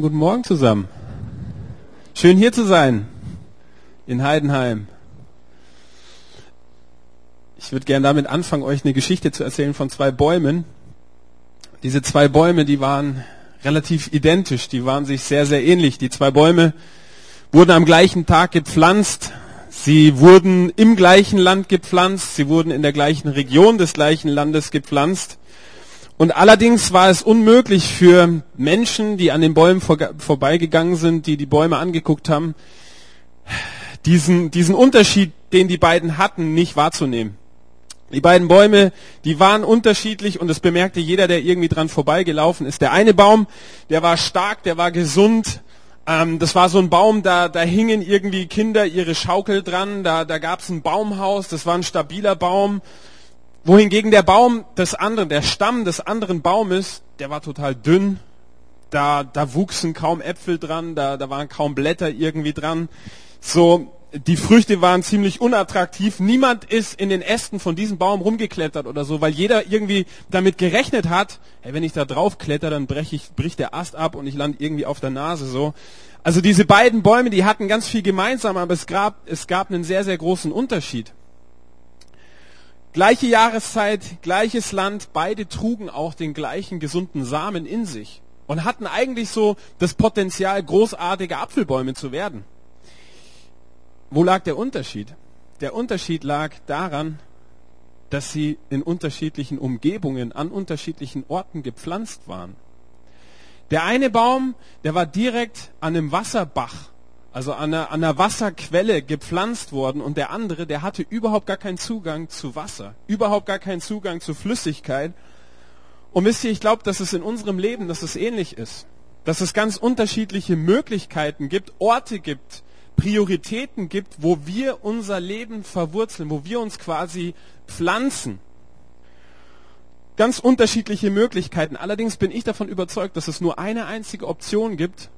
Guten Morgen zusammen. Schön hier zu sein in Heidenheim. Ich würde gerne damit anfangen, euch eine Geschichte zu erzählen von zwei Bäumen. Diese zwei Bäume, die waren relativ identisch, die waren sich sehr, sehr ähnlich. Die zwei Bäume wurden am gleichen Tag gepflanzt. Sie wurden im gleichen Land gepflanzt. Sie wurden in der gleichen Region des gleichen Landes gepflanzt. Und allerdings war es unmöglich für Menschen, die an den Bäumen vor, vorbeigegangen sind, die die Bäume angeguckt haben, diesen, diesen Unterschied, den die beiden hatten, nicht wahrzunehmen. Die beiden Bäume, die waren unterschiedlich und das bemerkte jeder, der irgendwie dran vorbeigelaufen ist. Der eine Baum, der war stark, der war gesund. Ähm, das war so ein Baum, da, da hingen irgendwie Kinder ihre Schaukel dran, da, da gab es ein Baumhaus, das war ein stabiler Baum wohingegen der Baum des anderen, der Stamm des anderen Baumes, der war total dünn. Da, da wuchsen kaum Äpfel dran, da, da waren kaum Blätter irgendwie dran. So, die Früchte waren ziemlich unattraktiv. Niemand ist in den Ästen von diesem Baum rumgeklettert oder so, weil jeder irgendwie damit gerechnet hat, hey, wenn ich da drauf kletter, dann brech ich, bricht der Ast ab und ich lande irgendwie auf der Nase so. Also diese beiden Bäume, die hatten ganz viel gemeinsam, aber es gab, es gab einen sehr, sehr großen Unterschied. Gleiche Jahreszeit, gleiches Land, beide trugen auch den gleichen gesunden Samen in sich und hatten eigentlich so das Potenzial, großartige Apfelbäume zu werden. Wo lag der Unterschied? Der Unterschied lag daran, dass sie in unterschiedlichen Umgebungen, an unterschiedlichen Orten gepflanzt waren. Der eine Baum, der war direkt an einem Wasserbach also an einer, an einer Wasserquelle gepflanzt worden und der andere, der hatte überhaupt gar keinen Zugang zu Wasser, überhaupt gar keinen Zugang zu Flüssigkeit. Und wisst ihr, ich glaube, dass es in unserem Leben, dass es ähnlich ist, dass es ganz unterschiedliche Möglichkeiten gibt, Orte gibt, Prioritäten gibt, wo wir unser Leben verwurzeln, wo wir uns quasi pflanzen. Ganz unterschiedliche Möglichkeiten. Allerdings bin ich davon überzeugt, dass es nur eine einzige Option gibt,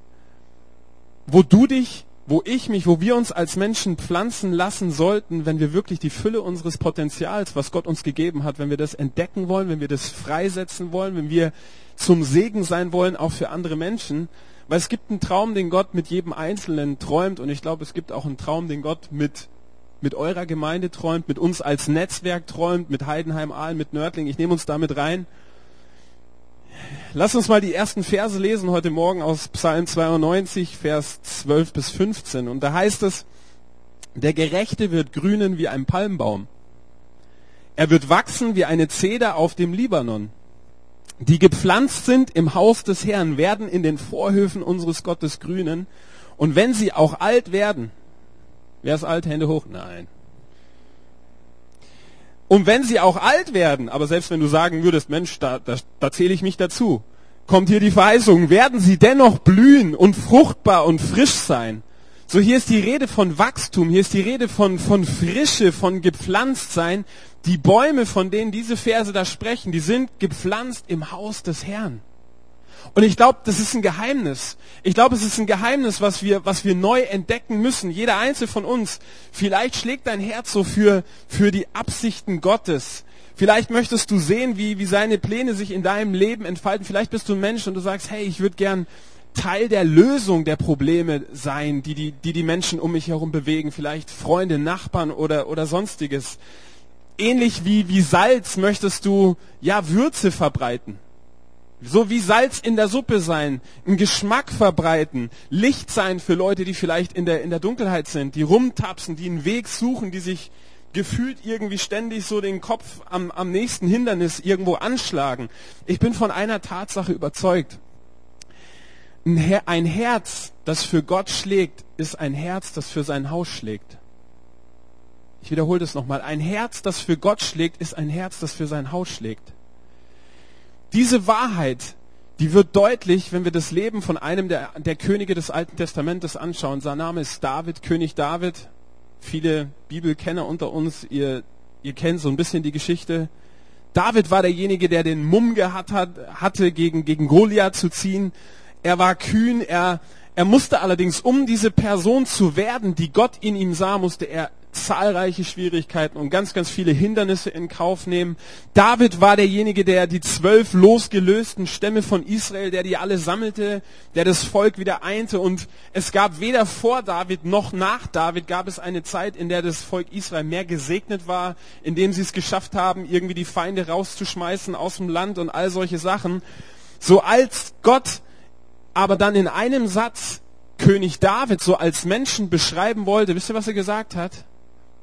wo du dich wo ich mich, wo wir uns als Menschen pflanzen lassen sollten, wenn wir wirklich die Fülle unseres Potenzials, was Gott uns gegeben hat, wenn wir das entdecken wollen, wenn wir das freisetzen wollen, wenn wir zum Segen sein wollen, auch für andere Menschen. Weil es gibt einen Traum, den Gott mit jedem Einzelnen träumt und ich glaube, es gibt auch einen Traum, den Gott mit, mit eurer Gemeinde träumt, mit uns als Netzwerk träumt, mit Heidenheim Aalen, mit Nördling. Ich nehme uns damit rein. Lass uns mal die ersten Verse lesen heute Morgen aus Psalm 92, Vers 12 bis 15. Und da heißt es, der Gerechte wird grünen wie ein Palmbaum. Er wird wachsen wie eine Zeder auf dem Libanon. Die gepflanzt sind im Haus des Herrn, werden in den Vorhöfen unseres Gottes grünen. Und wenn sie auch alt werden, wer ist alt? Hände hoch? Nein. Und wenn sie auch alt werden, aber selbst wenn du sagen würdest, Mensch, da, da, da zähle ich mich dazu, kommt hier die Verheißung, werden sie dennoch blühen und fruchtbar und frisch sein. So hier ist die Rede von Wachstum, hier ist die Rede von, von Frische, von gepflanzt sein. Die Bäume, von denen diese Verse da sprechen, die sind gepflanzt im Haus des Herrn. Und ich glaube, das ist ein Geheimnis. Ich glaube, es ist ein Geheimnis, was wir, was wir neu entdecken müssen. Jeder einzelne von uns. Vielleicht schlägt dein Herz so für, für die Absichten Gottes. Vielleicht möchtest du sehen, wie, wie seine Pläne sich in deinem Leben entfalten. Vielleicht bist du ein Mensch und du sagst, hey, ich würde gern Teil der Lösung der Probleme sein, die die, die die Menschen um mich herum bewegen. Vielleicht Freunde, Nachbarn oder, oder sonstiges. Ähnlich wie, wie Salz möchtest du, ja, Würze verbreiten. So wie Salz in der Suppe sein, einen Geschmack verbreiten, Licht sein für Leute, die vielleicht in der, in der Dunkelheit sind, die rumtapsen, die einen Weg suchen, die sich gefühlt irgendwie ständig so den Kopf am, am nächsten Hindernis irgendwo anschlagen. Ich bin von einer Tatsache überzeugt. Ein, Her ein Herz, das für Gott schlägt, ist ein Herz, das für sein Haus schlägt. Ich wiederhole das nochmal. Ein Herz, das für Gott schlägt, ist ein Herz, das für sein Haus schlägt. Diese Wahrheit, die wird deutlich, wenn wir das Leben von einem der, der Könige des Alten Testamentes anschauen. Sein Name ist David, König David. Viele Bibelkenner unter uns, ihr, ihr kennt so ein bisschen die Geschichte. David war derjenige, der den Mumm gehabt hat, hatte, gegen, gegen Goliath zu ziehen. Er war kühn, er, er musste allerdings, um diese Person zu werden, die Gott in ihm sah, musste er zahlreiche Schwierigkeiten und ganz, ganz viele Hindernisse in Kauf nehmen. David war derjenige, der die zwölf losgelösten Stämme von Israel, der die alle sammelte, der das Volk wieder einte. Und es gab weder vor David noch nach David gab es eine Zeit, in der das Volk Israel mehr gesegnet war, in dem sie es geschafft haben, irgendwie die Feinde rauszuschmeißen aus dem Land und all solche Sachen. So als Gott aber dann in einem Satz König David so als Menschen beschreiben wollte, wisst ihr, was er gesagt hat?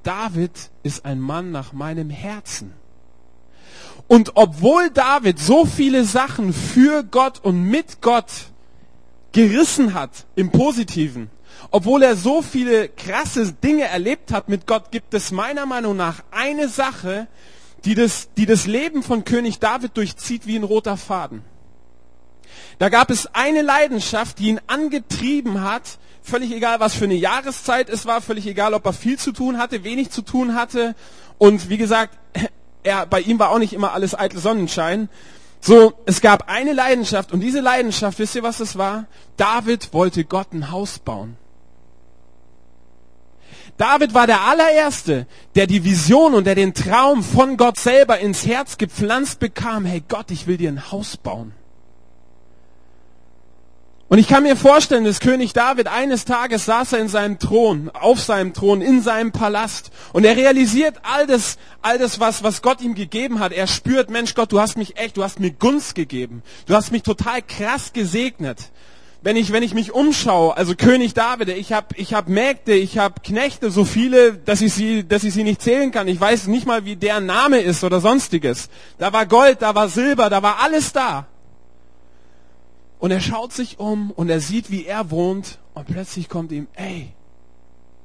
David ist ein Mann nach meinem Herzen. Und obwohl David so viele Sachen für Gott und mit Gott gerissen hat, im Positiven, obwohl er so viele krasse Dinge erlebt hat mit Gott, gibt es meiner Meinung nach eine Sache, die das, die das Leben von König David durchzieht wie ein roter Faden. Da gab es eine Leidenschaft, die ihn angetrieben hat, völlig egal, was für eine Jahreszeit es war, völlig egal, ob er viel zu tun hatte, wenig zu tun hatte. Und wie gesagt, er, bei ihm war auch nicht immer alles eitel Sonnenschein. So, es gab eine Leidenschaft und diese Leidenschaft, wisst ihr, was es war? David wollte Gott ein Haus bauen. David war der allererste, der die Vision und der den Traum von Gott selber ins Herz gepflanzt bekam. Hey Gott, ich will dir ein Haus bauen. Und ich kann mir vorstellen, dass König David eines Tages saß er in seinem Thron, auf seinem Thron, in seinem Palast. Und er realisiert all das, all das, was, was Gott ihm gegeben hat. Er spürt, Mensch Gott, du hast mich echt, du hast mir Gunst gegeben. Du hast mich total krass gesegnet. Wenn ich, wenn ich mich umschaue, also König David, ich habe ich hab Mägde, ich habe Knechte, so viele, dass ich, sie, dass ich sie nicht zählen kann. Ich weiß nicht mal, wie der Name ist oder sonstiges. Da war Gold, da war Silber, da war alles da. Und er schaut sich um und er sieht, wie er wohnt und plötzlich kommt ihm, ey,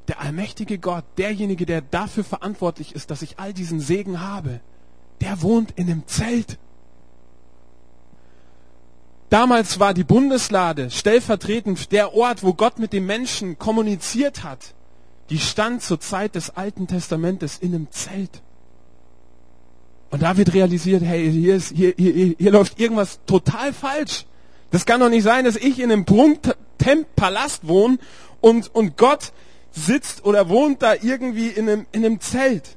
der allmächtige Gott, derjenige, der dafür verantwortlich ist, dass ich all diesen Segen habe, der wohnt in einem Zelt. Damals war die Bundeslade stellvertretend der Ort, wo Gott mit den Menschen kommuniziert hat. Die stand zur Zeit des Alten Testamentes in einem Zelt. Und David realisiert, hey, hier, ist, hier, hier, hier läuft irgendwas total falsch. Das kann doch nicht sein, dass ich in einem Prunkpalast wohne und, und Gott sitzt oder wohnt da irgendwie in einem, in einem Zelt.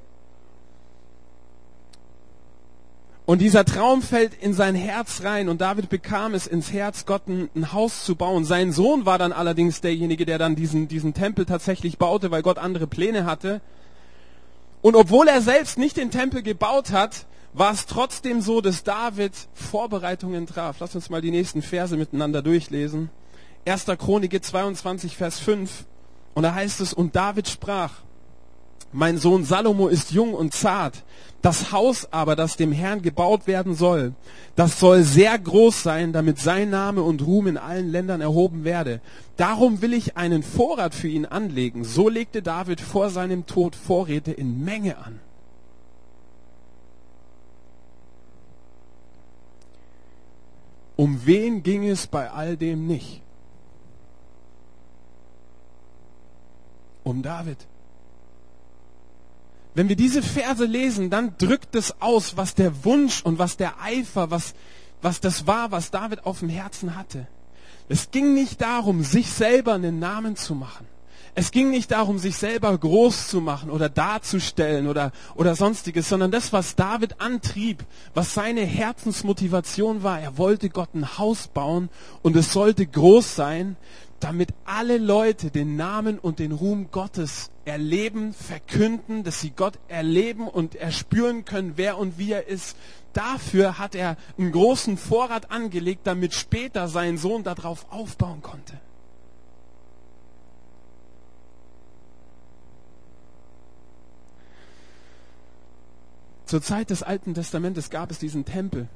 Und dieser Traum fällt in sein Herz rein und David bekam es ins Herz, Gott ein, ein, Haus zu bauen. Sein Sohn war dann allerdings derjenige, der dann diesen, diesen Tempel tatsächlich baute, weil Gott andere Pläne hatte. Und obwohl er selbst nicht den Tempel gebaut hat, war es trotzdem so, dass David Vorbereitungen traf. Lass uns mal die nächsten Verse miteinander durchlesen. 1. Chronik 22, Vers 5. Und da heißt es, und David sprach, mein Sohn Salomo ist jung und zart. Das Haus aber, das dem Herrn gebaut werden soll, das soll sehr groß sein, damit sein Name und Ruhm in allen Ländern erhoben werde. Darum will ich einen Vorrat für ihn anlegen. So legte David vor seinem Tod Vorräte in Menge an. Um wen ging es bei all dem nicht? Um David. Wenn wir diese Verse lesen, dann drückt es aus, was der Wunsch und was der Eifer, was, was das war, was David auf dem Herzen hatte. Es ging nicht darum, sich selber einen Namen zu machen. Es ging nicht darum, sich selber groß zu machen oder darzustellen oder, oder sonstiges, sondern das, was David antrieb, was seine Herzensmotivation war. Er wollte Gott ein Haus bauen und es sollte groß sein, damit alle Leute den Namen und den Ruhm Gottes erleben, verkünden, dass sie Gott erleben und erspüren können, wer und wie er ist. Dafür hat er einen großen Vorrat angelegt, damit später sein Sohn darauf aufbauen konnte. Zur Zeit des Alten Testamentes gab es diesen Tempel.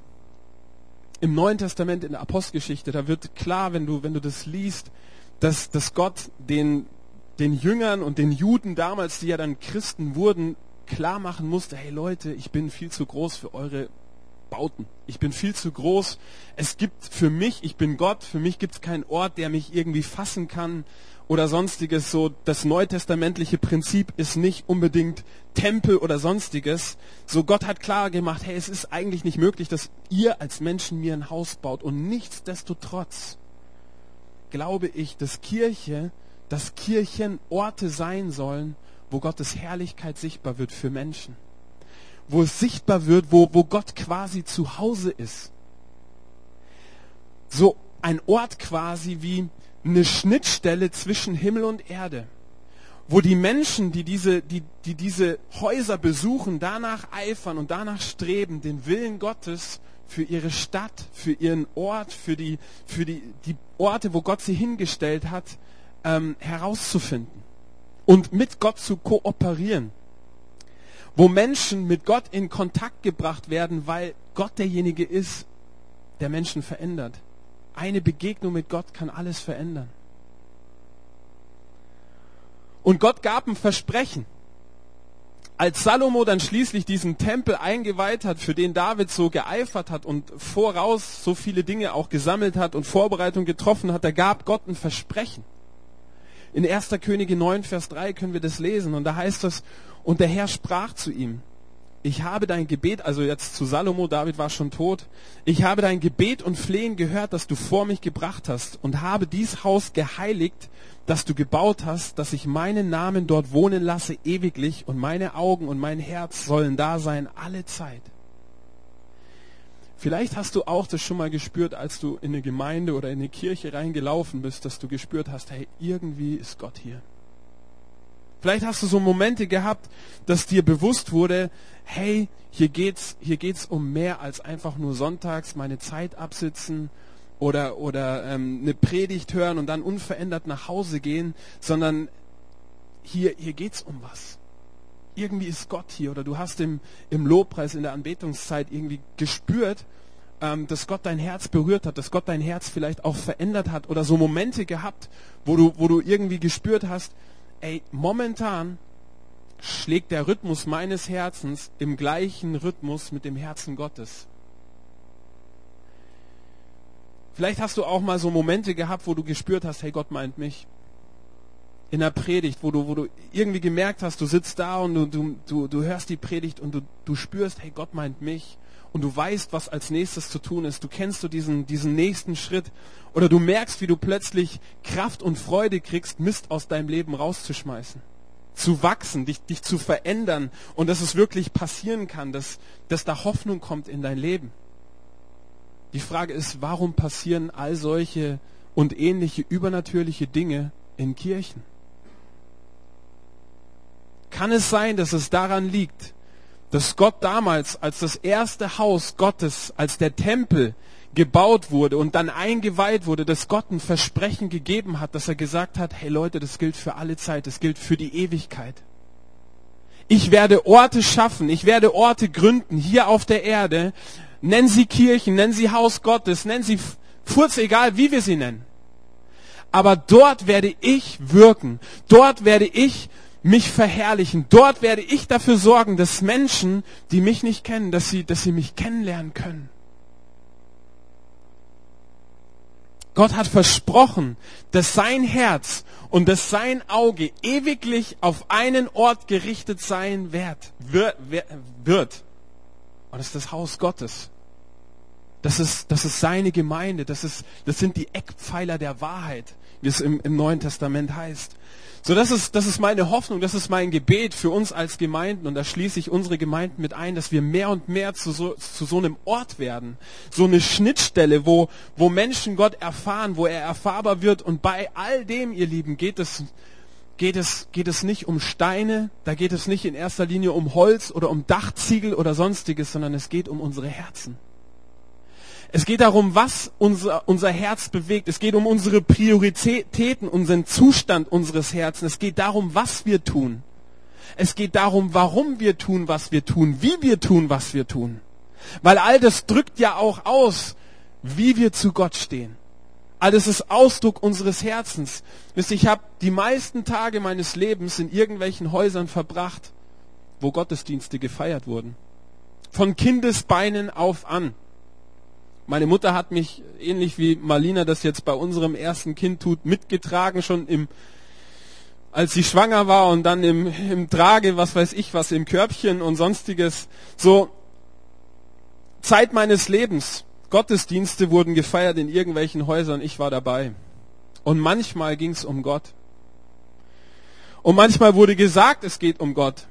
Im Neuen Testament, in der Apostelgeschichte, da wird klar, wenn du, wenn du das liest, dass, dass Gott den, den Jüngern und den Juden damals, die ja dann Christen wurden, klar machen musste, hey Leute, ich bin viel zu groß für eure Bauten. Ich bin viel zu groß. Es gibt für mich, ich bin Gott, für mich gibt es keinen Ort, der mich irgendwie fassen kann oder sonstiges. So das neutestamentliche Prinzip ist nicht unbedingt Tempel oder sonstiges. So Gott hat klar gemacht, hey, es ist eigentlich nicht möglich, dass ihr als Menschen mir ein Haus baut. Und nichtsdestotrotz glaube ich, dass Kirche, dass Kirchen Orte sein sollen, wo Gottes Herrlichkeit sichtbar wird für Menschen. Wo es sichtbar wird, wo, wo Gott quasi zu Hause ist. So ein Ort quasi wie eine Schnittstelle zwischen Himmel und Erde wo die Menschen, die diese, die, die diese Häuser besuchen, danach eifern und danach streben, den Willen Gottes für ihre Stadt, für ihren Ort, für die, für die, die Orte, wo Gott sie hingestellt hat, ähm, herauszufinden und mit Gott zu kooperieren. Wo Menschen mit Gott in Kontakt gebracht werden, weil Gott derjenige ist, der Menschen verändert. Eine Begegnung mit Gott kann alles verändern. Und Gott gab ein Versprechen. Als Salomo dann schließlich diesen Tempel eingeweiht hat, für den David so geeifert hat und voraus so viele Dinge auch gesammelt hat und Vorbereitung getroffen hat, da gab Gott ein Versprechen. In 1. Könige 9, Vers 3 können wir das lesen und da heißt es, und der Herr sprach zu ihm, ich habe dein Gebet, also jetzt zu Salomo, David war schon tot, ich habe dein Gebet und Flehen gehört, das du vor mich gebracht hast und habe dies Haus geheiligt, das du gebaut hast, dass ich meinen Namen dort wohnen lasse ewiglich und meine Augen und mein Herz sollen da sein alle Zeit. Vielleicht hast du auch das schon mal gespürt, als du in eine Gemeinde oder in eine Kirche reingelaufen bist, dass du gespürt hast, hey, irgendwie ist Gott hier. Vielleicht hast du so Momente gehabt, dass dir bewusst wurde, hey, hier geht's, hier geht's um mehr als einfach nur sonntags meine Zeit absitzen oder, oder ähm, eine Predigt hören und dann unverändert nach Hause gehen, sondern hier, hier geht's um was. Irgendwie ist Gott hier oder du hast im, im Lobpreis, in der Anbetungszeit irgendwie gespürt, ähm, dass Gott dein Herz berührt hat, dass Gott dein Herz vielleicht auch verändert hat oder so Momente gehabt, wo du, wo du irgendwie gespürt hast, ey, momentan schlägt der Rhythmus meines Herzens im gleichen Rhythmus mit dem Herzen Gottes. Vielleicht hast du auch mal so Momente gehabt, wo du gespürt hast, hey, Gott meint mich. In der Predigt, wo du, wo du irgendwie gemerkt hast, du sitzt da und du, du, du, du hörst die Predigt und du, du spürst, hey, Gott meint mich. Und du weißt, was als nächstes zu tun ist. Du kennst du diesen, diesen nächsten Schritt. Oder du merkst, wie du plötzlich Kraft und Freude kriegst, Mist aus deinem Leben rauszuschmeißen. Zu wachsen, dich, dich zu verändern. Und dass es wirklich passieren kann, dass, dass da Hoffnung kommt in dein Leben. Die Frage ist, warum passieren all solche und ähnliche übernatürliche Dinge in Kirchen? Kann es sein, dass es daran liegt, dass Gott damals als das erste Haus Gottes, als der Tempel gebaut wurde und dann eingeweiht wurde, dass Gott ein Versprechen gegeben hat, dass er gesagt hat, hey Leute, das gilt für alle Zeit, das gilt für die Ewigkeit. Ich werde Orte schaffen, ich werde Orte gründen hier auf der Erde, Nennen sie Kirchen, nennen sie Haus Gottes, nennen sie Furz, egal wie wir sie nennen. Aber dort werde ich wirken. Dort werde ich mich verherrlichen. Dort werde ich dafür sorgen, dass Menschen, die mich nicht kennen, dass sie, dass sie mich kennenlernen können. Gott hat versprochen, dass sein Herz und dass sein Auge ewiglich auf einen Ort gerichtet sein wird. wird. Und das ist das Haus Gottes. Das ist, das ist seine Gemeinde. Das, ist, das sind die Eckpfeiler der Wahrheit, wie es im, im Neuen Testament heißt. So, das ist, das ist meine Hoffnung, das ist mein Gebet für uns als Gemeinden und da schließe ich unsere Gemeinden mit ein, dass wir mehr und mehr zu so, zu so einem Ort werden. So eine Schnittstelle, wo, wo Menschen Gott erfahren, wo er erfahrbar wird und bei all dem, ihr Lieben, geht es geht es, geht es nicht um Steine, da geht es nicht in erster Linie um Holz oder um Dachziegel oder sonstiges, sondern es geht um unsere Herzen. Es geht darum, was unser, unser Herz bewegt. Es geht um unsere Prioritäten, unseren Zustand unseres Herzens. Es geht darum, was wir tun. Es geht darum, warum wir tun, was wir tun, wie wir tun, was wir tun. Weil all das drückt ja auch aus, wie wir zu Gott stehen. Alles ist Ausdruck unseres Herzens. Wisst ihr, ich habe die meisten Tage meines Lebens in irgendwelchen Häusern verbracht, wo Gottesdienste gefeiert wurden. Von Kindesbeinen auf an. Meine Mutter hat mich, ähnlich wie Marlina das jetzt bei unserem ersten Kind tut, mitgetragen, schon im, als sie schwanger war und dann im, im Trage, was weiß ich was, im Körbchen und sonstiges. So, Zeit meines Lebens. Gottesdienste wurden gefeiert in irgendwelchen Häusern, ich war dabei. Und manchmal ging es um Gott. Und manchmal wurde gesagt, es geht um Gott.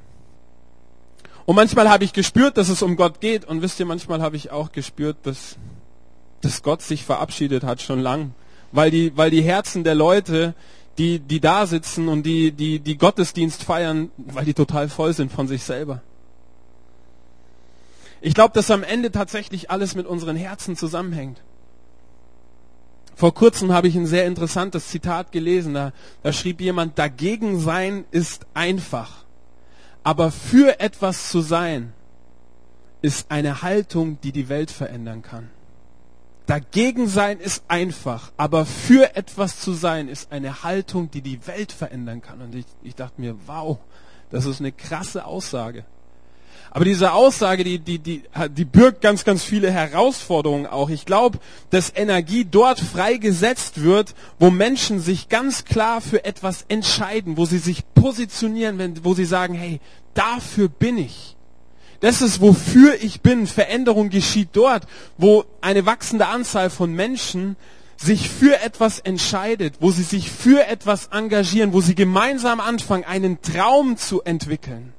Und manchmal habe ich gespürt, dass es um Gott geht. Und wisst ihr, manchmal habe ich auch gespürt, dass, dass Gott sich verabschiedet hat, schon lang. Weil die, weil die Herzen der Leute, die, die da sitzen und die, die, die Gottesdienst feiern, weil die total voll sind von sich selber. Ich glaube, dass am Ende tatsächlich alles mit unseren Herzen zusammenhängt. Vor kurzem habe ich ein sehr interessantes Zitat gelesen. Da, da schrieb jemand, dagegen sein ist einfach. Aber für etwas zu sein, ist eine Haltung, die die Welt verändern kann. Dagegen sein ist einfach, aber für etwas zu sein, ist eine Haltung, die die Welt verändern kann. Und ich, ich dachte mir, wow, das ist eine krasse Aussage. Aber diese Aussage, die, die, die, die birgt ganz, ganz viele Herausforderungen auch. Ich glaube, dass Energie dort freigesetzt wird, wo Menschen sich ganz klar für etwas entscheiden, wo sie sich positionieren, wenn, wo sie sagen, hey, dafür bin ich. Das ist, wofür ich bin. Veränderung geschieht dort, wo eine wachsende Anzahl von Menschen sich für etwas entscheidet, wo sie sich für etwas engagieren, wo sie gemeinsam anfangen, einen Traum zu entwickeln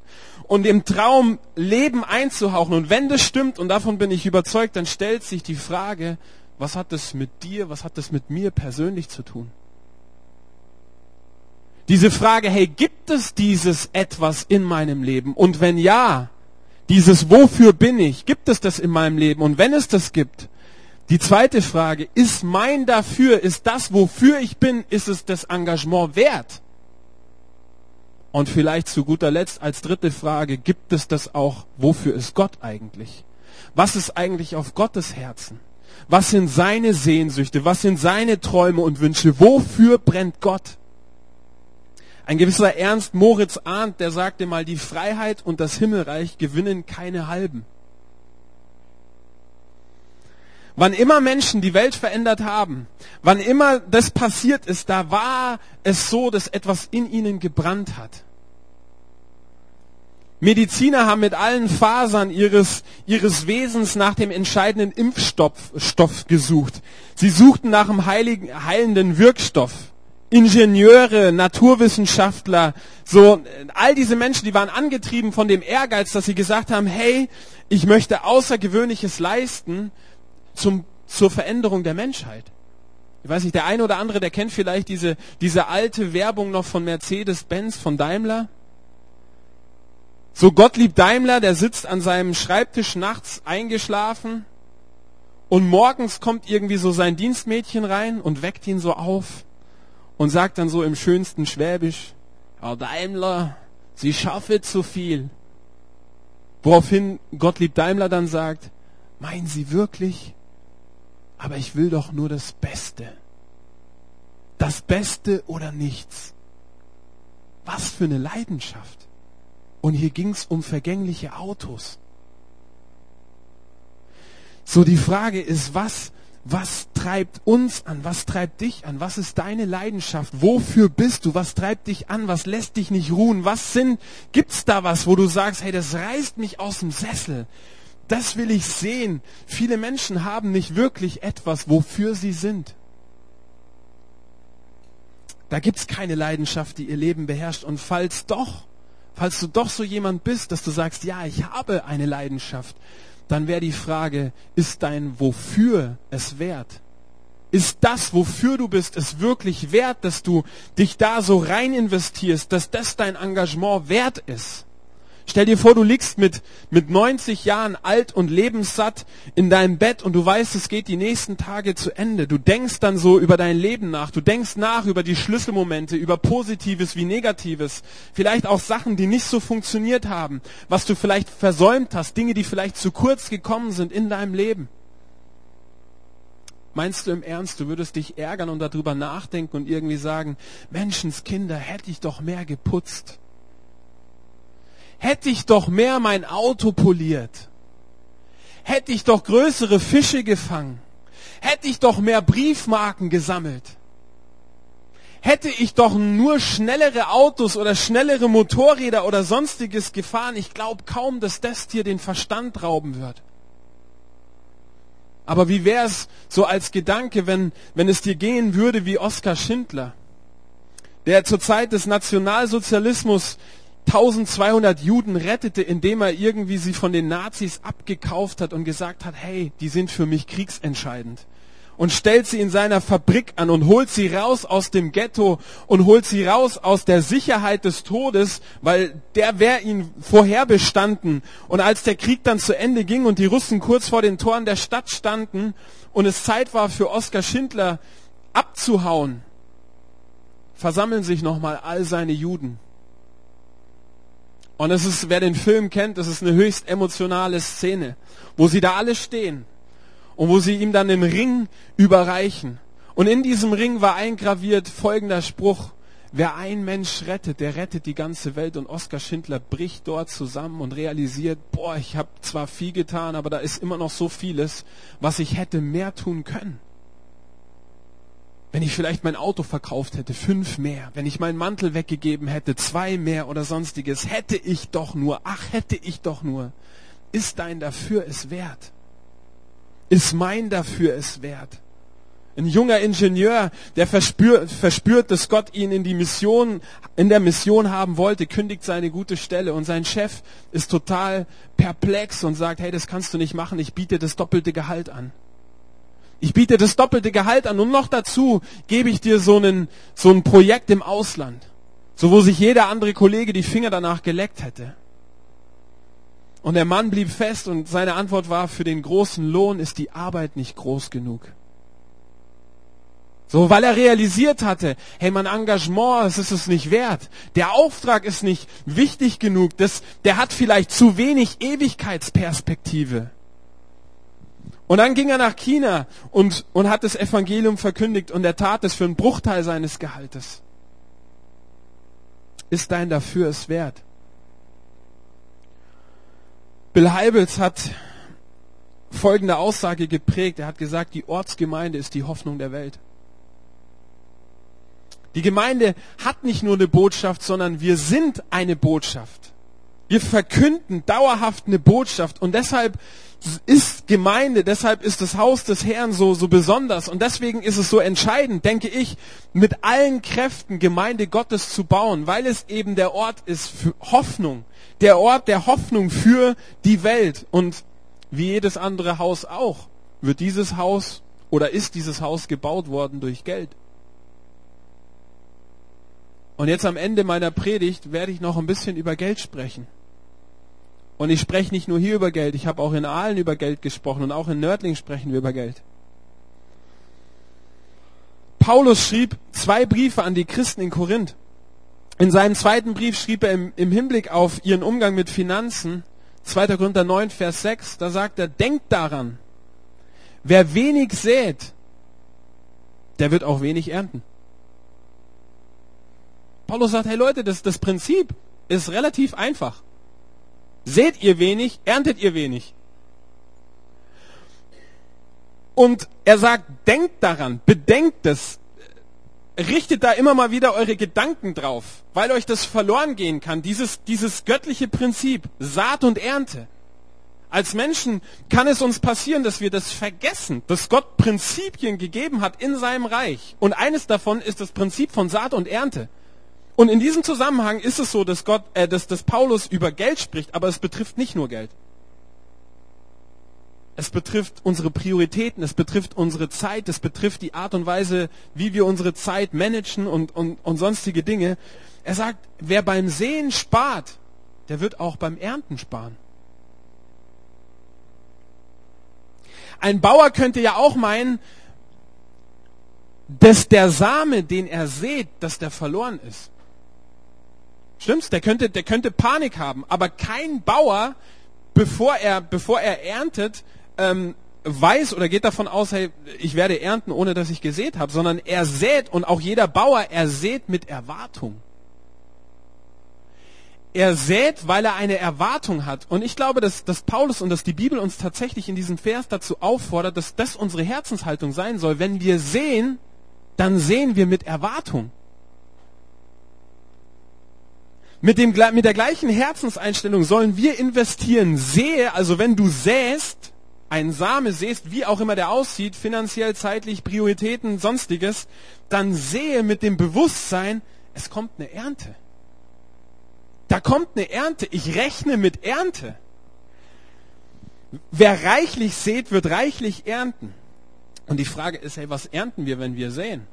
und im Traum Leben einzuhauchen. Und wenn das stimmt, und davon bin ich überzeugt, dann stellt sich die Frage, was hat das mit dir, was hat das mit mir persönlich zu tun? Diese Frage, hey, gibt es dieses etwas in meinem Leben? Und wenn ja, dieses Wofür bin ich, gibt es das in meinem Leben? Und wenn es das gibt, die zweite Frage, ist mein dafür, ist das, wofür ich bin, ist es das Engagement wert? Und vielleicht zu guter Letzt als dritte Frage, gibt es das auch, wofür ist Gott eigentlich? Was ist eigentlich auf Gottes Herzen? Was sind seine Sehnsüchte? Was sind seine Träume und Wünsche? Wofür brennt Gott? Ein gewisser Ernst Moritz Arndt, der sagte mal, die Freiheit und das Himmelreich gewinnen keine halben. Wann immer Menschen die Welt verändert haben, wann immer das passiert ist, da war es so, dass etwas in ihnen gebrannt hat. Mediziner haben mit allen Fasern ihres, ihres Wesens nach dem entscheidenden Impfstoff Stoff gesucht. Sie suchten nach einem heiligen, heilenden Wirkstoff. Ingenieure, Naturwissenschaftler, so all diese Menschen, die waren angetrieben von dem Ehrgeiz, dass sie gesagt haben, hey, ich möchte Außergewöhnliches leisten, zum, zur Veränderung der Menschheit. Ich weiß nicht, der eine oder andere, der kennt vielleicht diese, diese alte Werbung noch von Mercedes-Benz, von Daimler. So Gottlieb Daimler, der sitzt an seinem Schreibtisch nachts eingeschlafen und morgens kommt irgendwie so sein Dienstmädchen rein und weckt ihn so auf und sagt dann so im schönsten Schwäbisch, Herr Daimler, Sie schaffen zu viel. Woraufhin Gottlieb Daimler dann sagt, meinen Sie wirklich? aber ich will doch nur das Beste. Das Beste oder nichts. Was für eine Leidenschaft. Und hier ging es um vergängliche Autos. So die Frage ist, was, was treibt uns an? Was treibt dich an? Was ist deine Leidenschaft? Wofür bist du? Was treibt dich an? Was lässt dich nicht ruhen? Was sind, gibt's da was, wo du sagst, hey, das reißt mich aus dem Sessel? Das will ich sehen. Viele Menschen haben nicht wirklich etwas, wofür sie sind. Da gibt's keine Leidenschaft, die ihr Leben beherrscht. Und falls doch, falls du doch so jemand bist, dass du sagst, ja, ich habe eine Leidenschaft, dann wäre die Frage, ist dein Wofür es wert? Ist das, wofür du bist, es wirklich wert, dass du dich da so rein investierst, dass das dein Engagement wert ist? Stell dir vor, du liegst mit, mit 90 Jahren alt und lebenssatt in deinem Bett und du weißt, es geht die nächsten Tage zu Ende. Du denkst dann so über dein Leben nach. Du denkst nach über die Schlüsselmomente, über Positives wie Negatives. Vielleicht auch Sachen, die nicht so funktioniert haben. Was du vielleicht versäumt hast. Dinge, die vielleicht zu kurz gekommen sind in deinem Leben. Meinst du im Ernst, du würdest dich ärgern und darüber nachdenken und irgendwie sagen, Menschenskinder, hätte ich doch mehr geputzt hätte ich doch mehr mein Auto poliert, hätte ich doch größere Fische gefangen, hätte ich doch mehr Briefmarken gesammelt, hätte ich doch nur schnellere Autos oder schnellere Motorräder oder sonstiges gefahren, ich glaube kaum, dass das dir den Verstand rauben wird. Aber wie wäre es so als Gedanke, wenn, wenn es dir gehen würde wie Oskar Schindler? der zur Zeit des Nationalsozialismus 1200 Juden rettete, indem er irgendwie sie von den Nazis abgekauft hat und gesagt hat, hey, die sind für mich kriegsentscheidend. Und stellt sie in seiner Fabrik an und holt sie raus aus dem Ghetto und holt sie raus aus der Sicherheit des Todes, weil der wäre ihnen vorherbestanden. Und als der Krieg dann zu Ende ging und die Russen kurz vor den Toren der Stadt standen und es Zeit war für Oskar Schindler abzuhauen, versammeln sich nochmal all seine Juden und es ist, wer den Film kennt, das ist eine höchst emotionale Szene, wo sie da alle stehen und wo sie ihm dann den Ring überreichen. Und in diesem Ring war eingraviert folgender Spruch, wer ein Mensch rettet, der rettet die ganze Welt. Und Oskar Schindler bricht dort zusammen und realisiert, boah, ich habe zwar viel getan, aber da ist immer noch so vieles, was ich hätte mehr tun können. Wenn ich vielleicht mein Auto verkauft hätte, fünf mehr. Wenn ich meinen Mantel weggegeben hätte, zwei mehr oder sonstiges. Hätte ich doch nur. Ach, hätte ich doch nur. Ist dein dafür es wert? Ist mein dafür es wert? Ein junger Ingenieur, der verspürt, verspürt, dass Gott ihn in die Mission, in der Mission haben wollte, kündigt seine gute Stelle und sein Chef ist total perplex und sagt, hey, das kannst du nicht machen, ich biete das doppelte Gehalt an. Ich biete das doppelte Gehalt an und noch dazu gebe ich dir so, einen, so ein Projekt im Ausland, so wo sich jeder andere Kollege die Finger danach geleckt hätte. Und der Mann blieb fest und seine Antwort war, für den großen Lohn ist die Arbeit nicht groß genug. So, weil er realisiert hatte, hey, mein Engagement, es ist es nicht wert. Der Auftrag ist nicht wichtig genug. Das, der hat vielleicht zu wenig Ewigkeitsperspektive. Und dann ging er nach China und, und hat das Evangelium verkündigt und er tat es für einen Bruchteil seines Gehaltes. Ist dein dafür es wert? Bill Heibels hat folgende Aussage geprägt. Er hat gesagt, die Ortsgemeinde ist die Hoffnung der Welt. Die Gemeinde hat nicht nur eine Botschaft, sondern wir sind eine Botschaft. Wir verkünden dauerhaft eine Botschaft und deshalb ist Gemeinde, deshalb ist das Haus des Herrn so, so besonders und deswegen ist es so entscheidend, denke ich, mit allen Kräften Gemeinde Gottes zu bauen, weil es eben der Ort ist für Hoffnung, der Ort der Hoffnung für die Welt und wie jedes andere Haus auch, wird dieses Haus oder ist dieses Haus gebaut worden durch Geld. Und jetzt am Ende meiner Predigt werde ich noch ein bisschen über Geld sprechen. Und ich spreche nicht nur hier über Geld, ich habe auch in Aalen über Geld gesprochen und auch in Nördling sprechen wir über Geld. Paulus schrieb zwei Briefe an die Christen in Korinth. In seinem zweiten Brief schrieb er im, im Hinblick auf ihren Umgang mit Finanzen, 2. Korinther 9, Vers 6, da sagt er, denkt daran, wer wenig sät, der wird auch wenig ernten. Paulus sagt, hey Leute, das, das Prinzip ist relativ einfach. Seht ihr wenig, erntet ihr wenig. Und er sagt, denkt daran, bedenkt es, richtet da immer mal wieder eure Gedanken drauf, weil euch das verloren gehen kann, dieses, dieses göttliche Prinzip, Saat und Ernte. Als Menschen kann es uns passieren, dass wir das vergessen, dass Gott Prinzipien gegeben hat in seinem Reich. Und eines davon ist das Prinzip von Saat und Ernte. Und in diesem Zusammenhang ist es so, dass Gott, äh, dass, dass Paulus über Geld spricht, aber es betrifft nicht nur Geld. Es betrifft unsere Prioritäten, es betrifft unsere Zeit, es betrifft die Art und Weise, wie wir unsere Zeit managen und, und, und sonstige Dinge. Er sagt, wer beim Sehen spart, der wird auch beim Ernten sparen. Ein Bauer könnte ja auch meinen, dass der Same, den er sät, dass der verloren ist. Stimmt's? Der könnte, der könnte Panik haben. Aber kein Bauer, bevor er, bevor er erntet, ähm, weiß oder geht davon aus, hey, ich werde ernten, ohne dass ich gesät habe, sondern er sät und auch jeder Bauer, er sät mit Erwartung. Er sät, weil er eine Erwartung hat. Und ich glaube, dass, dass Paulus und dass die Bibel uns tatsächlich in diesem Vers dazu auffordert, dass das unsere Herzenshaltung sein soll. Wenn wir sehen, dann sehen wir mit Erwartung. Mit, dem, mit der gleichen Herzenseinstellung sollen wir investieren. Sehe, also wenn du säst, einen Same säst, wie auch immer der aussieht, finanziell, zeitlich, Prioritäten, sonstiges, dann sehe mit dem Bewusstsein, es kommt eine Ernte. Da kommt eine Ernte. Ich rechne mit Ernte. Wer reichlich sät, wird reichlich ernten. Und die Frage ist, hey, was ernten wir, wenn wir säen?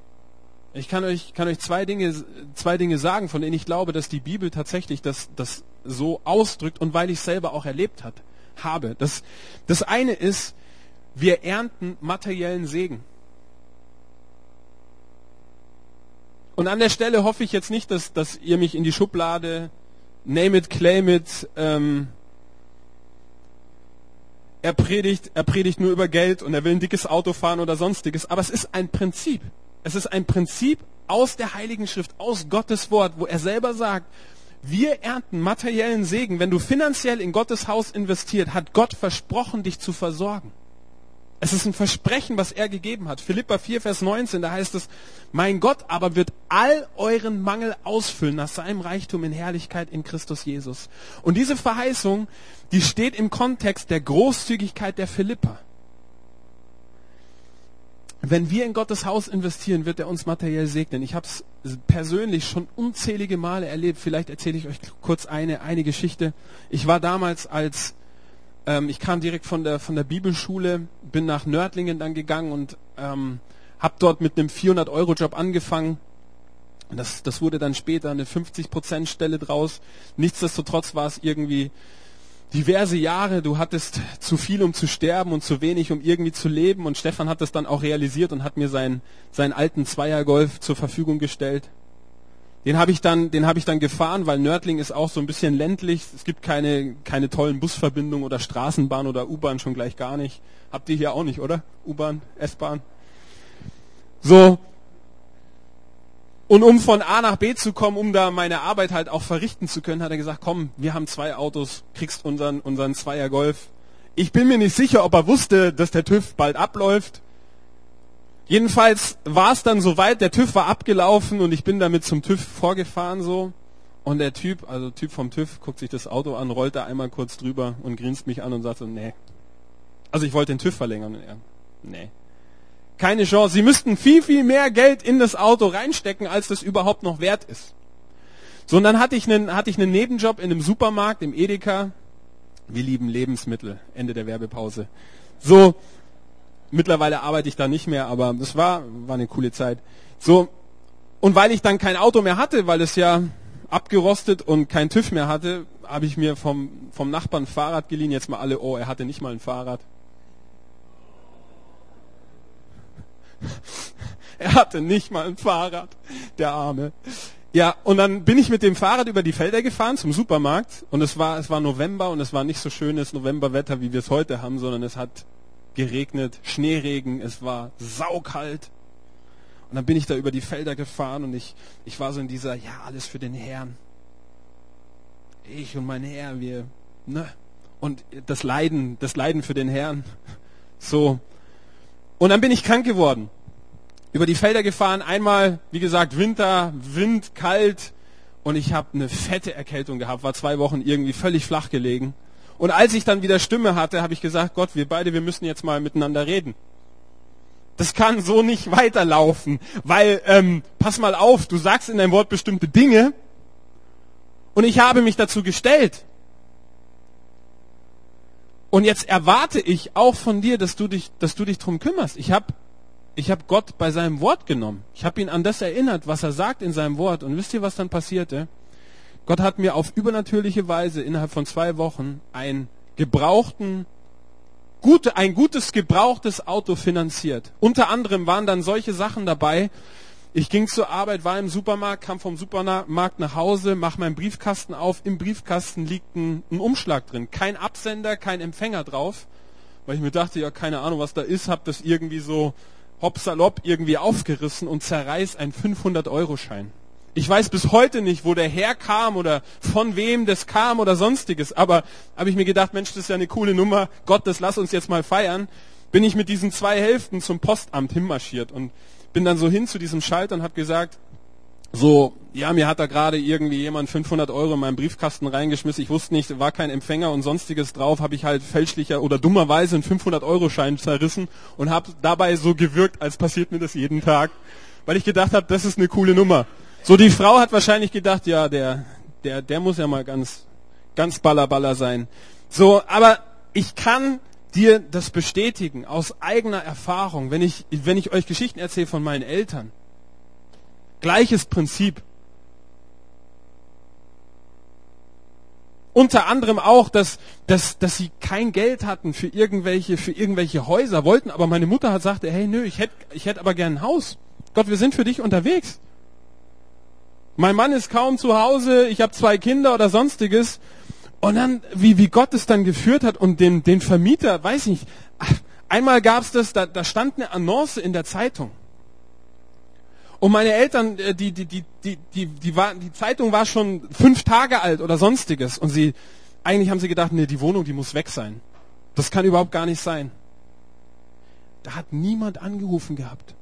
Ich kann euch, kann euch zwei, Dinge, zwei Dinge sagen, von denen ich glaube, dass die Bibel tatsächlich das, das so ausdrückt und weil ich es selber auch erlebt hat, habe. Das, das eine ist, wir ernten materiellen Segen. Und an der Stelle hoffe ich jetzt nicht, dass, dass ihr mich in die Schublade name it, claim it, ähm, er predigt, er predigt nur über Geld und er will ein dickes Auto fahren oder sonstiges. Aber es ist ein Prinzip. Es ist ein Prinzip aus der Heiligen Schrift, aus Gottes Wort, wo er selber sagt, wir ernten materiellen Segen. Wenn du finanziell in Gottes Haus investiert, hat Gott versprochen, dich zu versorgen. Es ist ein Versprechen, was er gegeben hat. Philippa 4, Vers 19, da heißt es, mein Gott aber wird all euren Mangel ausfüllen nach seinem Reichtum in Herrlichkeit in Christus Jesus. Und diese Verheißung, die steht im Kontext der Großzügigkeit der Philippa. Wenn wir in Gottes Haus investieren, wird er uns materiell segnen. Ich habe es persönlich schon unzählige Male erlebt. Vielleicht erzähle ich euch kurz eine, eine Geschichte. Ich war damals als ähm, ich kam direkt von der, von der Bibelschule, bin nach Nördlingen dann gegangen und ähm, habe dort mit einem 400-Euro-Job angefangen. Das, das wurde dann später eine 50%-Stelle draus. Nichtsdestotrotz war es irgendwie diverse Jahre. Du hattest zu viel, um zu sterben und zu wenig, um irgendwie zu leben. Und Stefan hat das dann auch realisiert und hat mir seinen, seinen alten Zweiergolf zur Verfügung gestellt. Den habe ich dann, den habe ich dann gefahren, weil Nördling ist auch so ein bisschen ländlich. Es gibt keine, keine tollen Busverbindungen oder Straßenbahn oder U-Bahn schon gleich gar nicht. Habt ihr hier auch nicht, oder? U-Bahn, S-Bahn. So. Und um von A nach B zu kommen, um da meine Arbeit halt auch verrichten zu können, hat er gesagt, komm, wir haben zwei Autos, kriegst unseren, unseren Zweier Golf. Ich bin mir nicht sicher, ob er wusste, dass der TÜV bald abläuft. Jedenfalls war es dann soweit, der TÜV war abgelaufen und ich bin damit zum TÜV vorgefahren so. Und der Typ, also Typ vom TÜV, guckt sich das Auto an, rollt da einmal kurz drüber und grinst mich an und sagt so, nee. Also ich wollte den TÜV verlängern. Und er, nee. Keine Chance. Sie müssten viel, viel mehr Geld in das Auto reinstecken, als das überhaupt noch wert ist. So, und dann hatte ich einen, hatte ich einen Nebenjob in einem Supermarkt, im Edeka. Wir lieben Lebensmittel. Ende der Werbepause. So, Mittlerweile arbeite ich da nicht mehr, aber das war, war eine coole Zeit. So, und weil ich dann kein Auto mehr hatte, weil es ja abgerostet und kein TÜV mehr hatte, habe ich mir vom, vom Nachbarn ein Fahrrad geliehen. Jetzt mal alle, oh, er hatte nicht mal ein Fahrrad. er hatte nicht mal ein Fahrrad, der Arme. Ja, und dann bin ich mit dem Fahrrad über die Felder gefahren zum Supermarkt und es war, es war November und es war nicht so schönes Novemberwetter, wie wir es heute haben, sondern es hat geregnet, Schneeregen, es war saukalt. Und dann bin ich da über die Felder gefahren und ich, ich war so in dieser, ja, alles für den Herrn. Ich und mein Herr, wir, ne? Und das Leiden, das Leiden für den Herrn. So. Und dann bin ich krank geworden. Über die Felder gefahren, einmal, wie gesagt, Winter, Wind, kalt. Und ich habe eine fette Erkältung gehabt, war zwei Wochen irgendwie völlig flach gelegen. Und als ich dann wieder Stimme hatte, habe ich gesagt, Gott, wir beide, wir müssen jetzt mal miteinander reden. Das kann so nicht weiterlaufen, weil, ähm, pass mal auf, du sagst in deinem Wort bestimmte Dinge und ich habe mich dazu gestellt. Und jetzt erwarte ich auch von dir, dass du dich, dass du dich drum kümmerst. Ich habe ich hab Gott bei seinem Wort genommen. Ich habe ihn an das erinnert, was er sagt in seinem Wort. Und wisst ihr, was dann passierte? Gott hat mir auf übernatürliche Weise innerhalb von zwei Wochen ein gebrauchten, gute, ein gutes gebrauchtes Auto finanziert. Unter anderem waren dann solche Sachen dabei. Ich ging zur Arbeit, war im Supermarkt, kam vom Supermarkt nach Hause, mach meinen Briefkasten auf. Im Briefkasten liegt ein, ein Umschlag drin. Kein Absender, kein Empfänger drauf. Weil ich mir dachte, ja, keine Ahnung, was da ist, hab das irgendwie so hopp salopp irgendwie aufgerissen und zerreiß einen 500-Euro-Schein. Ich weiß bis heute nicht, wo der herkam oder von wem das kam oder sonstiges. Aber habe ich mir gedacht, Mensch, das ist ja eine coole Nummer. Gott, das lass uns jetzt mal feiern. Bin ich mit diesen zwei Hälften zum Postamt hinmarschiert und bin dann so hin zu diesem Schalter und habe gesagt, so, ja, mir hat da gerade irgendwie jemand 500 Euro in meinen Briefkasten reingeschmissen. Ich wusste nicht, war kein Empfänger und sonstiges drauf. Habe ich halt fälschlicher oder dummerweise einen 500-Euro-Schein zerrissen und habe dabei so gewirkt, als passiert mir das jeden Tag, weil ich gedacht habe, das ist eine coole Nummer. So, die Frau hat wahrscheinlich gedacht, ja, der, der, der muss ja mal ganz, ganz ballerballer sein. So, aber ich kann dir das bestätigen aus eigener Erfahrung, wenn ich, wenn ich euch Geschichten erzähle von meinen Eltern. Gleiches Prinzip. Unter anderem auch, dass, dass, dass sie kein Geld hatten für irgendwelche, für irgendwelche Häuser, wollten, aber meine Mutter hat sagte, hey, nö, ich hätte ich hätt aber gern ein Haus. Gott, wir sind für dich unterwegs. Mein Mann ist kaum zu Hause, ich habe zwei Kinder oder sonstiges. Und dann, wie, wie Gott es dann geführt hat und den, den Vermieter, weiß ich nicht, einmal gab es das, da, da stand eine Annonce in der Zeitung. Und meine Eltern, äh, die, die, die, die, die, die, war, die Zeitung war schon fünf Tage alt oder sonstiges. Und sie, eigentlich haben sie gedacht, nee, die Wohnung, die muss weg sein. Das kann überhaupt gar nicht sein. Da hat niemand angerufen gehabt.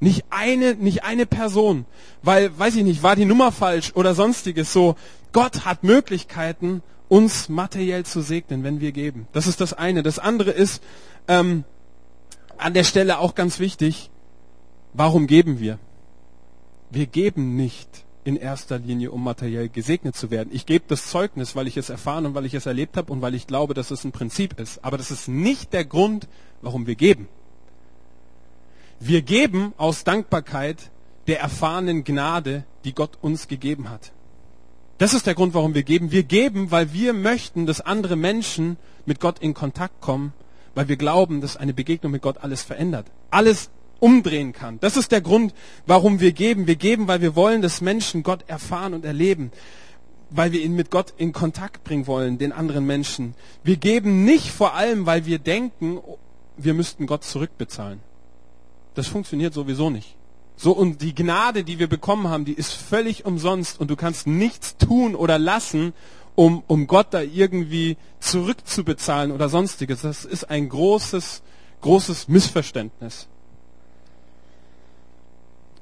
Nicht eine, nicht eine Person. Weil, weiß ich nicht, war die Nummer falsch oder sonstiges. So, Gott hat Möglichkeiten, uns materiell zu segnen, wenn wir geben. Das ist das eine. Das andere ist, ähm, an der Stelle auch ganz wichtig, warum geben wir? wir geben nicht in erster Linie, um materiell gesegnet zu werden. Ich gebe das Zeugnis, weil ich es erfahren und weil ich es erlebt habe und weil ich glaube, dass es ein Prinzip ist. Aber das ist nicht der Grund, warum wir geben. Wir geben aus Dankbarkeit der erfahrenen Gnade, die Gott uns gegeben hat. Das ist der Grund, warum wir geben. Wir geben, weil wir möchten, dass andere Menschen mit Gott in Kontakt kommen, weil wir glauben, dass eine Begegnung mit Gott alles verändert. Alles umdrehen kann. Das ist der Grund, warum wir geben. Wir geben, weil wir wollen, dass Menschen Gott erfahren und erleben. Weil wir ihn mit Gott in Kontakt bringen wollen, den anderen Menschen. Wir geben nicht vor allem, weil wir denken, wir müssten Gott zurückbezahlen. Das funktioniert sowieso nicht. So, und die Gnade, die wir bekommen haben, die ist völlig umsonst und du kannst nichts tun oder lassen, um, um Gott da irgendwie zurückzubezahlen oder sonstiges. Das ist ein großes, großes Missverständnis.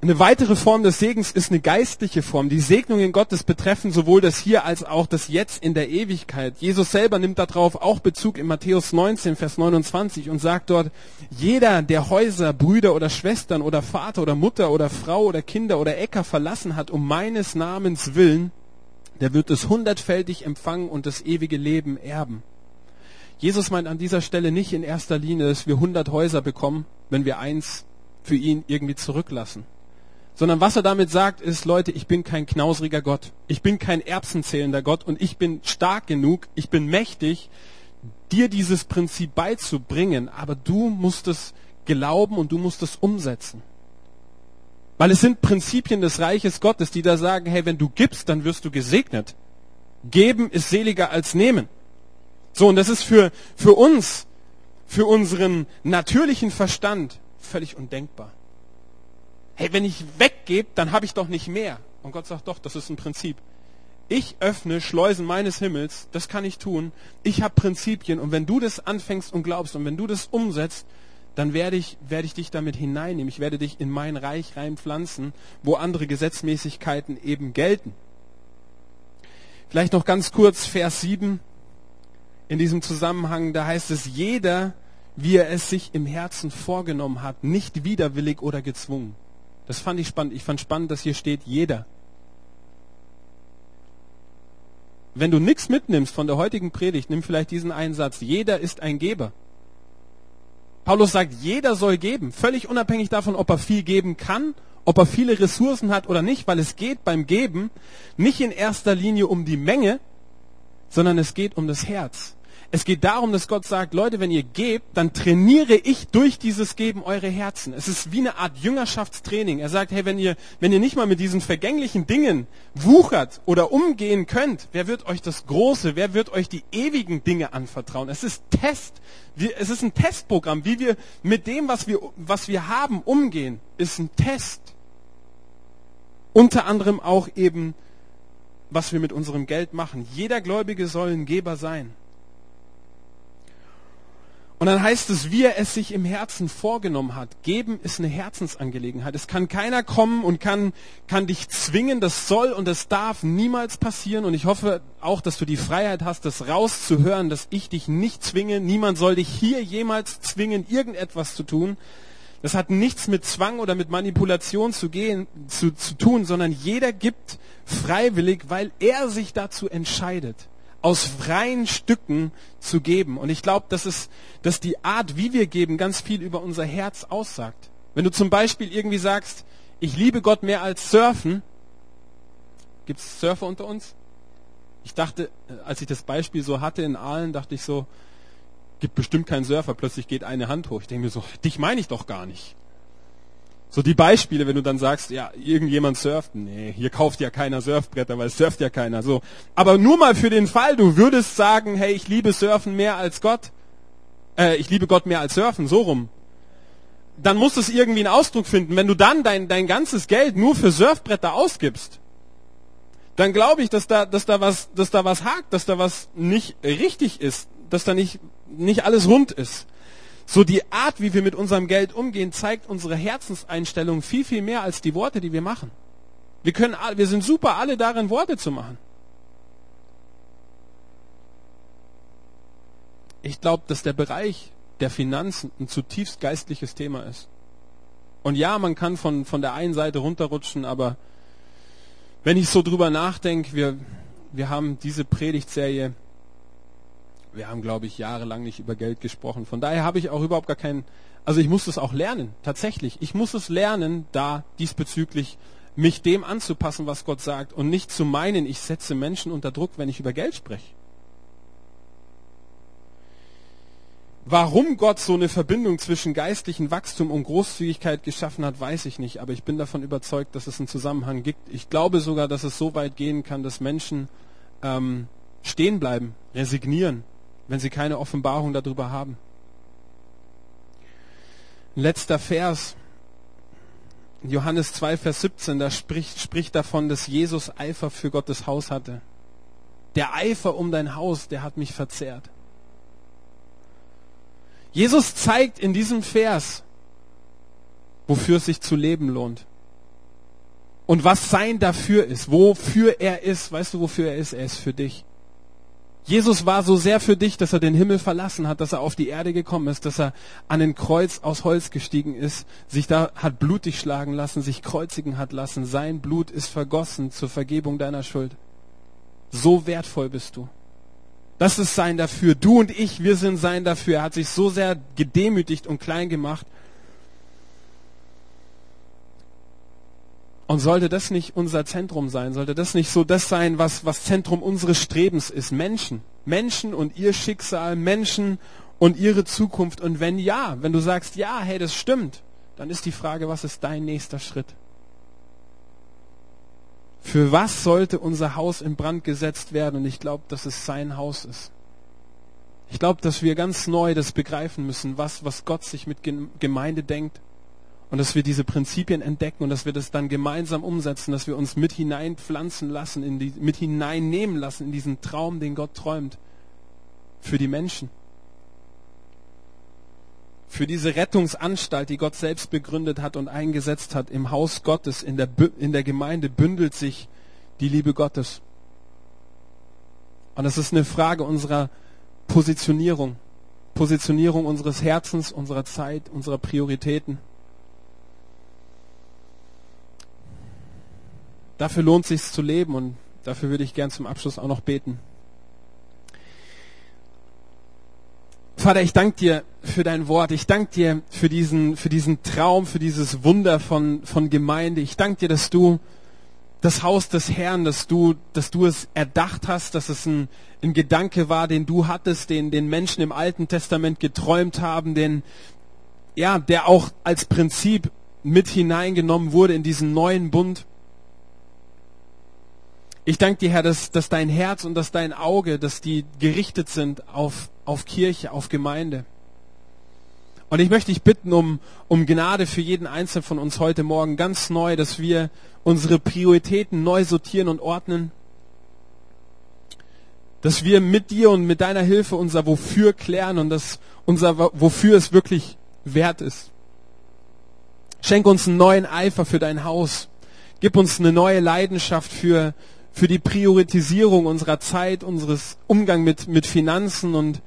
Eine weitere Form des Segens ist eine geistliche Form. Die Segnungen Gottes betreffen sowohl das Hier als auch das Jetzt in der Ewigkeit. Jesus selber nimmt darauf auch Bezug in Matthäus 19, Vers 29 und sagt dort, jeder, der Häuser, Brüder oder Schwestern oder Vater oder Mutter oder Frau oder Kinder oder Äcker verlassen hat, um meines Namens willen, der wird es hundertfältig empfangen und das ewige Leben erben. Jesus meint an dieser Stelle nicht in erster Linie, dass wir hundert Häuser bekommen, wenn wir eins für ihn irgendwie zurücklassen sondern was er damit sagt, ist, Leute, ich bin kein knausriger Gott. Ich bin kein erbsenzählender Gott und ich bin stark genug, ich bin mächtig, dir dieses Prinzip beizubringen, aber du musst es glauben und du musst es umsetzen. Weil es sind Prinzipien des Reiches Gottes, die da sagen, hey, wenn du gibst, dann wirst du gesegnet. Geben ist seliger als nehmen. So, und das ist für, für uns, für unseren natürlichen Verstand völlig undenkbar hey, wenn ich weggebe, dann habe ich doch nicht mehr. Und Gott sagt doch, das ist ein Prinzip. Ich öffne Schleusen meines Himmels, das kann ich tun. Ich habe Prinzipien und wenn du das anfängst und glaubst und wenn du das umsetzt, dann werde ich, werde ich dich damit hineinnehmen. Ich werde dich in mein Reich reinpflanzen, wo andere Gesetzmäßigkeiten eben gelten. Vielleicht noch ganz kurz Vers 7 in diesem Zusammenhang, da heißt es, jeder, wie er es sich im Herzen vorgenommen hat, nicht widerwillig oder gezwungen. Das fand ich spannend. Ich fand spannend, dass hier steht jeder. Wenn du nichts mitnimmst von der heutigen Predigt, nimm vielleicht diesen einen Satz. Jeder ist ein Geber. Paulus sagt, jeder soll geben, völlig unabhängig davon, ob er viel geben kann, ob er viele Ressourcen hat oder nicht, weil es geht beim Geben nicht in erster Linie um die Menge, sondern es geht um das Herz. Es geht darum, dass Gott sagt, Leute, wenn ihr gebt, dann trainiere ich durch dieses Geben eure Herzen. Es ist wie eine Art Jüngerschaftstraining. Er sagt, hey, wenn ihr, wenn ihr nicht mal mit diesen vergänglichen Dingen wuchert oder umgehen könnt, wer wird euch das Große, wer wird euch die ewigen Dinge anvertrauen? Es ist Test. Es ist ein Testprogramm. Wie wir mit dem, was wir, was wir haben, umgehen, ist ein Test. Unter anderem auch eben, was wir mit unserem Geld machen. Jeder Gläubige soll ein Geber sein. Und dann heißt es, wie er es sich im Herzen vorgenommen hat. Geben ist eine Herzensangelegenheit. Es kann keiner kommen und kann, kann dich zwingen. Das soll und das darf niemals passieren. Und ich hoffe auch, dass du die Freiheit hast, das rauszuhören, dass ich dich nicht zwinge. Niemand soll dich hier jemals zwingen, irgendetwas zu tun. Das hat nichts mit Zwang oder mit Manipulation zu gehen, zu, zu tun, sondern jeder gibt freiwillig, weil er sich dazu entscheidet, aus freien Stücken zu geben. Und ich glaube, dass dass die Art, wie wir geben, ganz viel über unser Herz aussagt. Wenn du zum Beispiel irgendwie sagst, ich liebe Gott mehr als Surfen, gibt es Surfer unter uns? Ich dachte, äh, als ich das Beispiel so hatte in Aalen, dachte ich so, gibt bestimmt keinen Surfer. Plötzlich geht eine Hand hoch. Ich denke mir so, dich meine ich doch gar nicht. So die Beispiele, wenn du dann sagst, ja, irgendjemand surft. Nee, hier kauft ja keiner Surfbretter, weil es surft ja keiner. So. Aber nur mal für den Fall, du würdest sagen, hey, ich liebe Surfen mehr als Gott. Äh, ich liebe Gott mehr als Surfen, so rum. Dann muss es irgendwie einen Ausdruck finden. Wenn du dann dein, dein ganzes Geld nur für Surfbretter ausgibst, dann glaube ich, dass da, dass da was, dass da was hakt, dass da was nicht richtig ist, dass da nicht, nicht alles rund ist. So die Art, wie wir mit unserem Geld umgehen, zeigt unsere Herzenseinstellung viel, viel mehr als die Worte, die wir machen. Wir können, wir sind super alle darin, Worte zu machen. Ich glaube, dass der Bereich der Finanzen ein zutiefst geistliches Thema ist. Und ja, man kann von, von der einen Seite runterrutschen, aber wenn ich so drüber nachdenke, wir, wir haben diese Predigtserie, wir haben, glaube ich, jahrelang nicht über Geld gesprochen. Von daher habe ich auch überhaupt gar keinen, also ich muss es auch lernen, tatsächlich. Ich muss es lernen, da diesbezüglich mich dem anzupassen, was Gott sagt und nicht zu meinen, ich setze Menschen unter Druck, wenn ich über Geld spreche. Warum Gott so eine Verbindung zwischen geistlichem Wachstum und Großzügigkeit geschaffen hat, weiß ich nicht. Aber ich bin davon überzeugt, dass es einen Zusammenhang gibt. Ich glaube sogar, dass es so weit gehen kann, dass Menschen ähm, stehen bleiben, resignieren, wenn sie keine Offenbarung darüber haben. Letzter Vers. Johannes 2, Vers 17, da spricht, spricht davon, dass Jesus Eifer für Gottes Haus hatte. Der Eifer um dein Haus, der hat mich verzehrt. Jesus zeigt in diesem Vers, wofür es sich zu leben lohnt. Und was sein dafür ist, wofür er ist. Weißt du, wofür er ist? Er ist für dich. Jesus war so sehr für dich, dass er den Himmel verlassen hat, dass er auf die Erde gekommen ist, dass er an ein Kreuz aus Holz gestiegen ist, sich da hat blutig schlagen lassen, sich kreuzigen hat lassen. Sein Blut ist vergossen zur Vergebung deiner Schuld. So wertvoll bist du. Das ist sein dafür. Du und ich, wir sind sein dafür. Er hat sich so sehr gedemütigt und klein gemacht. Und sollte das nicht unser Zentrum sein? Sollte das nicht so das sein, was, was Zentrum unseres Strebens ist? Menschen. Menschen und ihr Schicksal, Menschen und ihre Zukunft. Und wenn ja, wenn du sagst, ja, hey, das stimmt, dann ist die Frage, was ist dein nächster Schritt? Für was sollte unser Haus in Brand gesetzt werden? Und ich glaube, dass es sein Haus ist. Ich glaube, dass wir ganz neu das begreifen müssen, was, was Gott sich mit Gemeinde denkt. Und dass wir diese Prinzipien entdecken und dass wir das dann gemeinsam umsetzen, dass wir uns mit hineinpflanzen lassen, in die, mit hineinnehmen lassen in diesen Traum, den Gott träumt. Für die Menschen für diese Rettungsanstalt, die Gott selbst begründet hat und eingesetzt hat im Haus Gottes, in der, in der Gemeinde bündelt sich die Liebe Gottes. Und es ist eine Frage unserer Positionierung, Positionierung unseres Herzens, unserer Zeit, unserer Prioritäten. Dafür lohnt sich zu leben und dafür würde ich gern zum Abschluss auch noch beten. Vater, ich danke dir für dein Wort. Ich danke dir für diesen, für diesen Traum, für dieses Wunder von, von Gemeinde. Ich danke dir, dass du das Haus des Herrn, dass du, dass du es erdacht hast, dass es ein, ein Gedanke war, den du hattest, den, den Menschen im Alten Testament geträumt haben, den, ja, der auch als Prinzip mit hineingenommen wurde in diesen neuen Bund. Ich danke dir, Herr, dass, dass dein Herz und dass dein Auge, dass die gerichtet sind auf, auf Kirche, auf Gemeinde. Und ich möchte dich bitten um, um Gnade für jeden Einzelnen von uns heute Morgen ganz neu, dass wir unsere Prioritäten neu sortieren und ordnen. Dass wir mit dir und mit deiner Hilfe unser Wofür klären und dass unser Wofür es wirklich wert ist. Schenk uns einen neuen Eifer für dein Haus. Gib uns eine neue Leidenschaft für, für die Priorisierung unserer Zeit, unseres Umgang mit, mit Finanzen und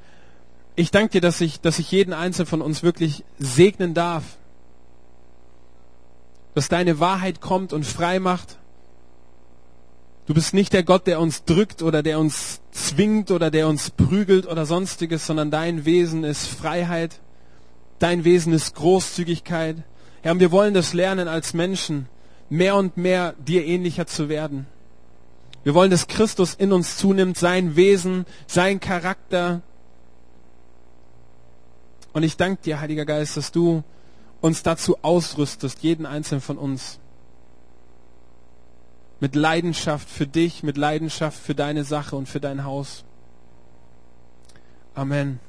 ich danke dir, dass ich, dass ich jeden Einzelnen von uns wirklich segnen darf. dass deine Wahrheit kommt und frei macht. Du bist nicht der Gott, der uns drückt oder der uns zwingt oder der uns prügelt oder sonstiges, sondern dein Wesen ist Freiheit. Dein Wesen ist Großzügigkeit. Herr, und wir wollen das lernen als Menschen, mehr und mehr dir ähnlicher zu werden. Wir wollen, dass Christus in uns zunimmt, sein Wesen, sein Charakter. Und ich danke dir, Heiliger Geist, dass du uns dazu ausrüstest, jeden einzelnen von uns. Mit Leidenschaft für dich, mit Leidenschaft für deine Sache und für dein Haus. Amen.